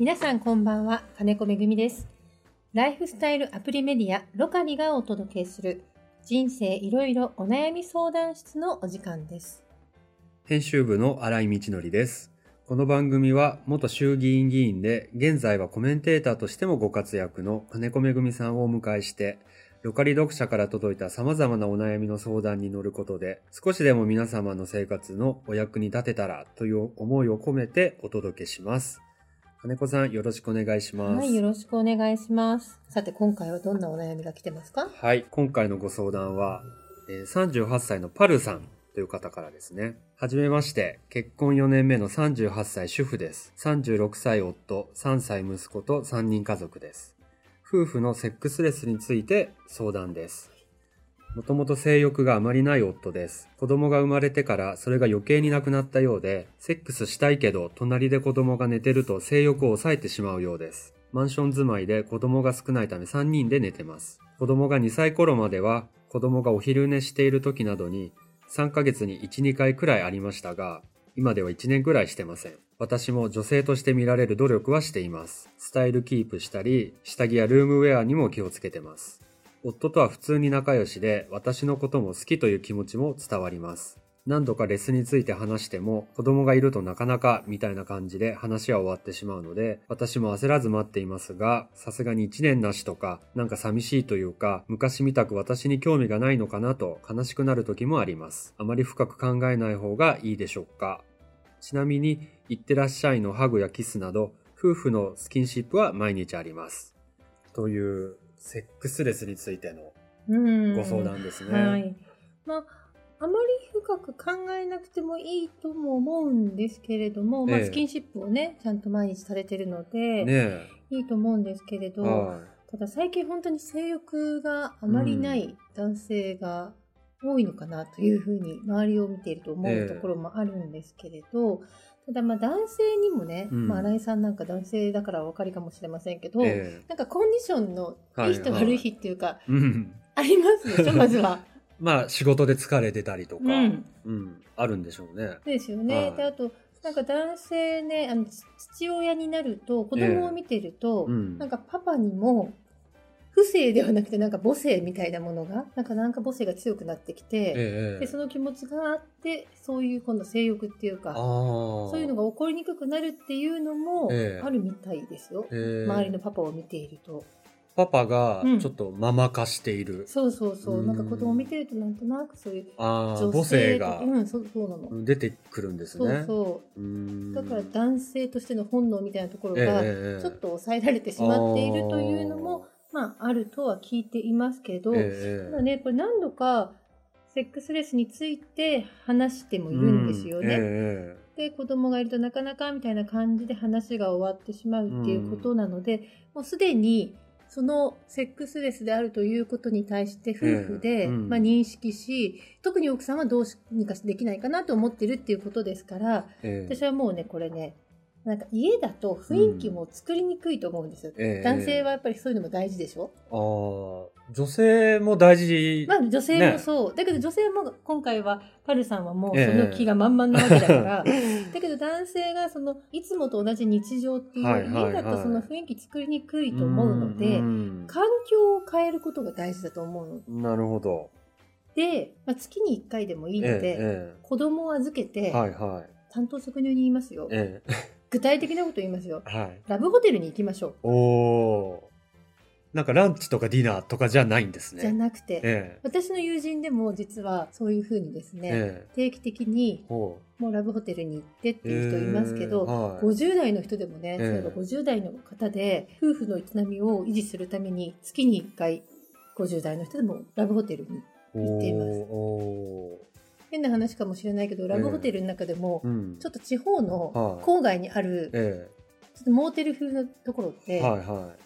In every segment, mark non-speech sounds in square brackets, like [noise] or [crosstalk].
皆さんこんばんは、金子めぐみです。ライフスタイルアプリメディアロカリがお届けする人生いろいろお悩み相談室のお時間です。編集部の新井道則です。この番組は元衆議院議員で、現在はコメンテーターとしてもご活躍の金子めぐみさんをお迎えして、ロカリ読者から届いた様々なお悩みの相談に乗ることで、少しでも皆様の生活のお役に立てたらという思いを込めてお届けします。金子さんよろしくお願いします。はい、よろしくお願いします。さて、今回はどんなお悩みが来てますか？はい、今回のご相談は、えー38歳のパルさんという方からですね。はじめまして、結婚4年目の38歳主婦です。36歳夫、3歳息子と3人家族です。夫婦のセックスレスについて相談です。もともと性欲があまりない夫です。子供が生まれてからそれが余計になくなったようで、セックスしたいけど隣で子供が寝てると性欲を抑えてしまうようです。マンション住まいで子供が少ないため3人で寝てます。子供が2歳頃までは子供がお昼寝している時などに3ヶ月に1、2回くらいありましたが、今では1年くらいしてません。私も女性として見られる努力はしています。スタイルキープしたり、下着やルームウェアにも気をつけてます。夫とは普通に仲良しで、私のことも好きという気持ちも伝わります。何度かレスについて話しても、子供がいるとなかなかみたいな感じで話は終わってしまうので、私も焦らず待っていますが、さすがに1年なしとか、なんか寂しいというか、昔みたく私に興味がないのかなと悲しくなる時もあります。あまり深く考えない方がいいでしょうか。ちなみに、いってらっしゃいのハグやキスなど、夫婦のスキンシップは毎日あります。という、セックスレスについてのうんご相談ですね。はい。まあ、あまり深く考えなくてもいいとも思うんですけれども、まあ、ええスキンシップをね、ちゃんと毎日されてるので、ねいいと思うんですけれえ。ど、はただ最近本当に性欲があまりない男性が多いのかなというふうに周りを見ていると思ええうところもあるんですけれど、ただまあ男性にもね、うんまあ新井さんなんか男性だからお分かりかもしれませんけど、い。えなんかコンディションのいい日とはいはい悪い日っていうか、え。うん。ありますでしょ、[laughs] まずは。まあ、仕事で疲れてたりとか、うんうんあるんでしょうね。ですよね。はいで、あと、なんか男性ね、あの、ち父親になると、子供を見てると、うんなんかパパにも、不正ではなくて、なんか母性みたいなものが、なんかなんか母性が強くなってきて、ええ。で、その気持ちがあって、そういう今度性欲っていうか。そういうのが起こりにくくなるっていうのもええあるみたいですよ。ええ周りのパパを見ていると。パパがうんちょっとママ化している。そうそうそうう。んなんか子供を見てるとなんとなくそういう女母性がうん、そうそうなの。出てくるんですそうね。そう。うーんだから男性としての本能みたいなところええが、ええちょっと抑えられてしまっているというのも、まあ、あるとは聞いていますけど、ええただね、これ何度か、セックスレスについて話してもいるんですよね。うんえで、子供がいるとなかなかみたいな感じで話が終わってしまうっていうことなので、もうすでに、そのセックスレスであるということに対して夫婦で、ええうん。まあ、認識し、特に奥さんはどうにかできないかなと思ってるっていうことですから、えええ。私はもうね、これね、なんか家だと雰囲気も作りにくいと思うんですよ。ええ男性はやっぱりそういうのも大事でしょ、ああ、女性も大事。まあ女性もそう。だけど女性も今回はパルさんはもうその気が満々なわけだから、[laughs] だけど男性がそのいつもと同じ日常っていう、はいはいはい家だとその雰囲気作りにくいと思うので、ん環境を変えることが大事だと思うの。なるほど。で、まあ、月に1回でもいいので、え子供を預けえて、はいはい。担当直入に言いますよ。え具体的なこと言いますよ。えはい。ラブホテルに行きましょう。おお。なんかランチとかディナーとかじゃないんですね。じゃなくて、え私の友人でも実はそういうふうにですえね、ええ定期的にほもうラブホテルに行ってっていう人いますけど、えーはい50代の人でもね、ええば50代の方で夫婦の営みを維持するために月に1回50代の人でもラブホテルに行っています変な話かもしれないけどラブホテルの中でもうん。ちょっと地方のはい郊外にあるえちょっとモーテル風のところって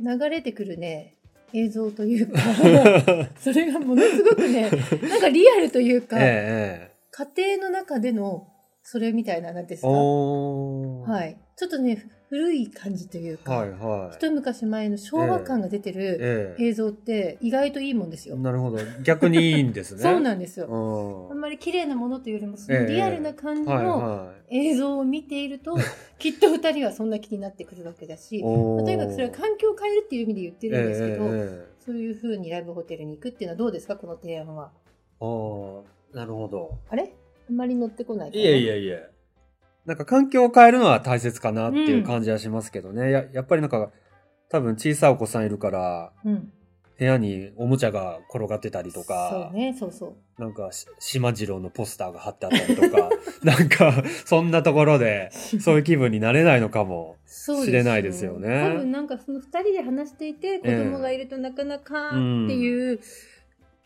流れてくるね映像というかい。[laughs] それがものすごくねなんかリアルというか、家庭の中でのそれみたいななんですえかはい。ちょっとね、古い感じというか、はいはい。一昔前の昭和感が出てるええ映像って意外といいもんですよ。なるほど。逆にいいんですね。[laughs] そうなんですよ。うん。あんまり綺麗なものというよりも、そのええリアルな感じはいのは映像を見ていると、[laughs] きっと二人はそんな気になってくるわけだい。し、とにかくそれは環境を変えるっていう意味で言ってるんですけど、ええええそういう風にライブホテルに行くっていうのはどうですか、この提案は。ああ、なるほど。あれ？あんまり乗ってこないいえいえいえ。なんか環境を変えるのは大切かなっていう感じはしますけどね。ややっぱりなんか、多分小さいお子さんいるから、うん。部屋におもちゃが転がってたりとか、そうね、そうそう。なんかし、島次郎のポスターが貼ってあったりとか、[laughs] なんか、そんなところで、そういう気分になれないのかも。そう知れないですよね多分なんかその二人で話していて、子供がいるとなかなかっていう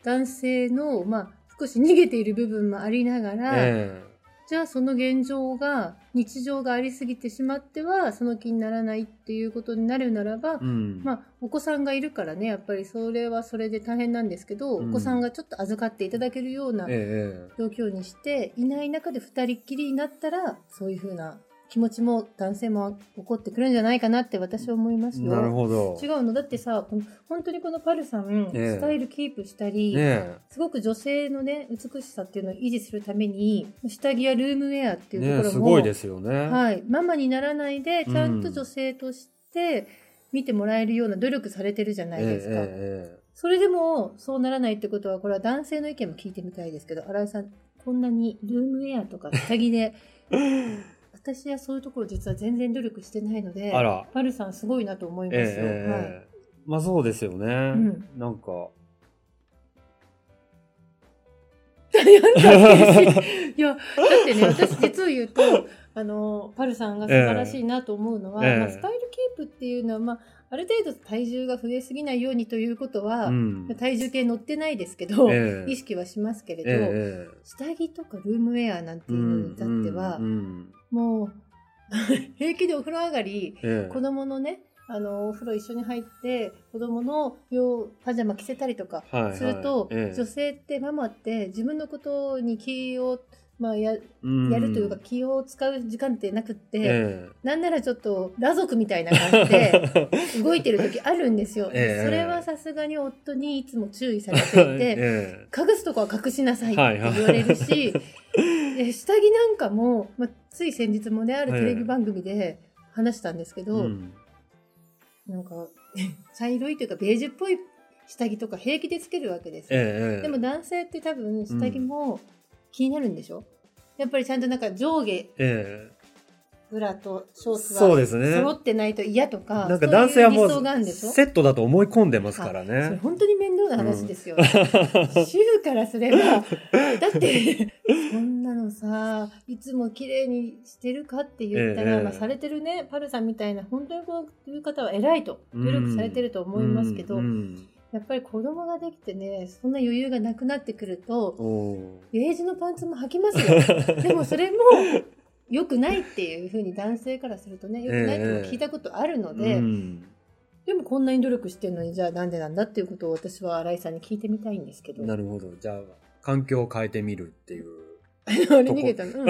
男性の、まあ、少し逃げている部分もありながら、えじゃあその現状が、日常がありすぎてしまっては、その気にならないっていうことになるならば、えうん。まあ、お子さんがいるからね、やっぱりそれはそれで大変なんですけど、うんお子さんがちょっと預かっていただけるようなええ状況にして、いない中で二人っきりになったら、そういうふうな気持ちも男性も起こってくるんじゃないかなって私は思いますよ。なるほど。違うのだってさ、本当にこのパルさん、ええスタイルキープしたり、ねすごく女性のね、美しさっていうのを維持するために、下着やルームウェアってえ。いうところも、すごいですよね。はい、ママにならないで、ちゃんと女性として見てもらえるような努力されてるじゃないですか。えええそれでも、そうならないってことは、これは男性の意見も聞いてみたいですけど、新井さん、こんなにルームウェアとか下着で、私はそういうところ実は全然努力してないので、えあら。パルさんすごいなと思いますえよ。ええはいえまあそうですよね。んなんか、[laughs] いや、だってね、私実を言うと、[laughs] あの、パルさんが素晴らしいなと思うのは、ええまあ、スタイルキープっていうのは、まあ、ある程度体重が増えすぎないようにということは、うん。体重計乗ってないですけど、ええ意識はしますけれど、ええ下着とかルームウェアなんてええいうのに至っては、うんうんもう、[laughs] 平気でお風呂上がり、ええ。子供のね、あの、お風呂一緒に入って、子供の用パジャマ着せたりとかはいはい。すると、ええ。女性って、ママって自分のことに気を、まあ、やうん。やるというか気を使う時間ってなくって、えなんならちょっと裸族みたいな感じでえ [laughs] 動いてる時あるんですよ。ええ。それはさすがに夫にいつも注意されていて、[laughs] え隠すとこは隠しなさいって言われるし、で下着なんかも、まあ、つい先日もね、あるテレビ番組で話したんですけえど、うん。なんか、[laughs] 茶色いというかベージュっぽい下着とか平気でつけるわけですよ。ええでも男性って多分下着も気になるんでしょ、やっぱりちゃんとなんか上下、ええブラとショーツがそうですね。揃ってないと嫌とか、なんか男性はもそうセットだと思い込んでますからそれね。本当に面倒な話ですよ、ね [laughs] 主婦からすれば、だって、そんなのさ、いつも綺麗にしてるかって言ったら、ええまあ、されてるね、パルさんみたいな、本当にこういう方は偉いと、努力されてると思いますけど、うんうん。やっぱり子供ができてね、そんな余裕がなくなってくると、おージュのパンツも履きますよ。[laughs] でもそれも、良くないっていうふうに男性からするとね、良くないっていうのを聞いたことあるので、うんでもこんなに努力してるのに、じゃあなんでなんだっていうことを私は新井さんに聞いてみたいんですけど。なるほど。じゃあ、環境を変えてみるっていう。あれ逃げたの。うん。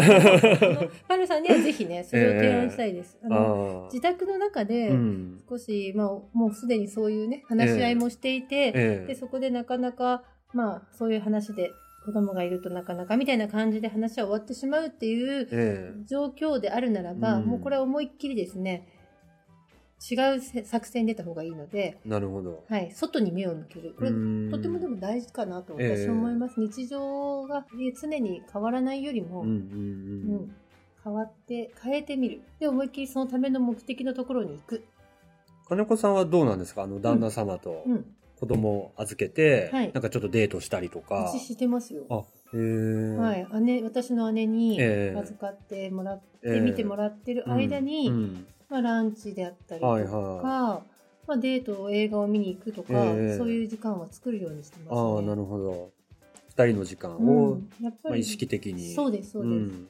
パルさんにはぜひね、[laughs] それを提案したいです。あのああ。自宅の中でうん。少し、まあ、もうすでにそういうね、話し合いもしていて、えで、そこでなかなか、まあ、そういう話で、子供がいるとなかなかみたいな感じで話は終わってしまうっていうえ状況であるならば、うんもうこれは思いっきりですね、違うせ作戦に出た方がいいので、えなるほど。はい、外に目を向ける。これ、うんとてもでも大事かなと私は思います。日常がね常に変わらないよりも、うんうんうん変わって、変えてみる。で、思いっきりそのための目的のところに行く。金子さんはどうなんですか？あの、旦那様とうん。子供を預けて、はいなんかちょっとデートしたりとか。私してますよ。あ、へえ。。はいい。姉、私の姉にええ預かってもらって、ええ見てもらってる間に、うんまあ、ランチであったりとか、はいはまあ、デート、映画を見に行くとか、ええそういう時間は作るようにしてます、ね。ああ、なるほど。二人の時間うを、ん、やっぱまあ、り、意識的に。そうです、そうです。ん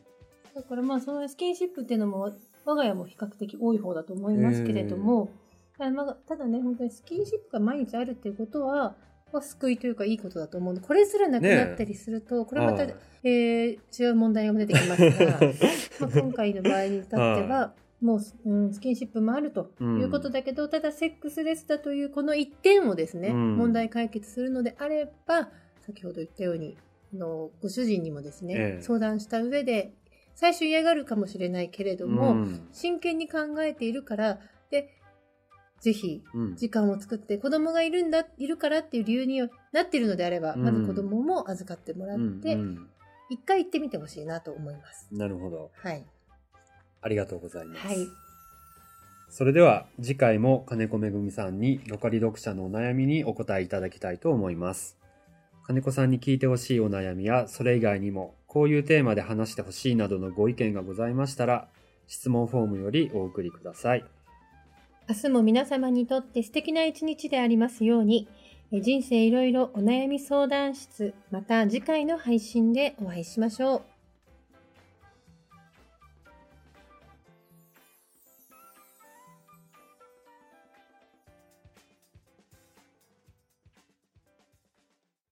だからまあ、そのスキンシップっていうのも、我が家も比較的多い方だと思いますけれども、あまあただね、本当にスキンシップが毎日あるっていうことは、まあ、救いというかいいことだと思うので、これすらなくなったりすると、これまた、はい。えー違う問題が出てきますが、[laughs] まあ今回の場合に至っては、もう、うん、スキンシップもあるということだけど、ただセックスレスだというこの一点をですね、うん。問題解決するのであれば、先ほど言ったように、あのご主人にもですね、ええ。相談した上で、最初嫌がるかもしれないけれども、うん。真剣に考えているから、で、ぜひ、うん時間を作って子供がいるんだ、いるからっていう理由になっているのであれば、うんまず子供も預かってもらって、うん一回行ってみてほしいなと思います。うんなるほど。はい。ありがとうございます。はい。それでは次回も金子めぐみさんにロカリ読者のお悩みにお答えいただきたいと思います。金子さんに聞いてほしいお悩みやそれ以外にもこういうテーマで話してほしいなどのご意見がございましたら質問フォームよりお送りください。明日も皆様にとって素敵な一日でありますように、人生いろいろお悩み相談室、また次回の配信でお会いしましょう。